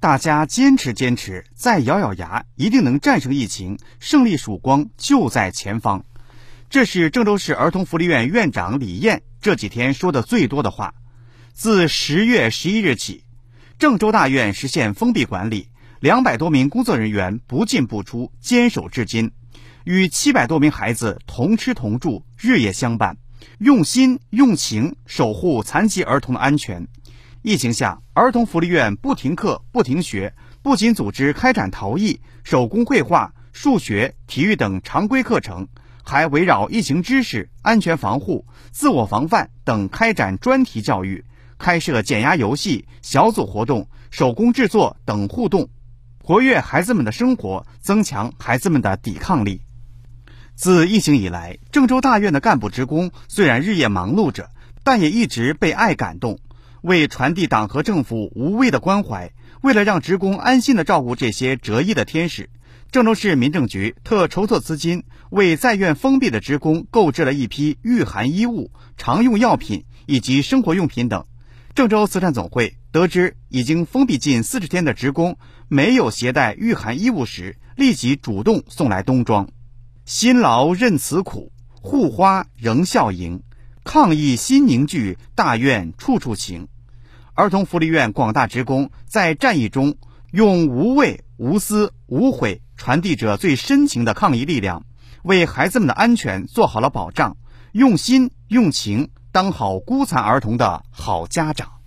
大家坚持坚持，再咬咬牙，一定能战胜疫情，胜利曙光就在前方。这是郑州市儿童福利院院长李艳这几天说的最多的话。自十月十一日起，郑州大院实现封闭管理，两百多名工作人员不进不出，坚守至今，与七百多名孩子同吃同住，日夜相伴，用心用情守护残疾儿童的安全。疫情下，儿童福利院不停课、不停学，不仅组织开展陶艺、手工绘画、数学、体育等常规课程，还围绕疫情知识、安全防护、自我防范等开展专题教育，开设减压游戏、小组活动、手工制作等互动，活跃孩子们的生活，增强孩子们的抵抗力。自疫情以来，郑州大院的干部职工虽然日夜忙碌着，但也一直被爱感动。为传递党和政府无微的关怀，为了让职工安心的照顾这些折翼的天使，郑州市民政局特筹措资金，为在院封闭的职工购置了一批御寒衣物、常用药品以及生活用品等。郑州慈善总会得知已经封闭近四十天的职工没有携带御寒衣物时，立即主动送来冬装。辛劳任此苦，护花仍笑迎。抗疫心凝聚，大院处处情。儿童福利院广大职工在战役中用无畏、无私、无悔传递着最深情的抗疫力量，为孩子们的安全做好了保障，用心用情当好孤残儿童的好家长。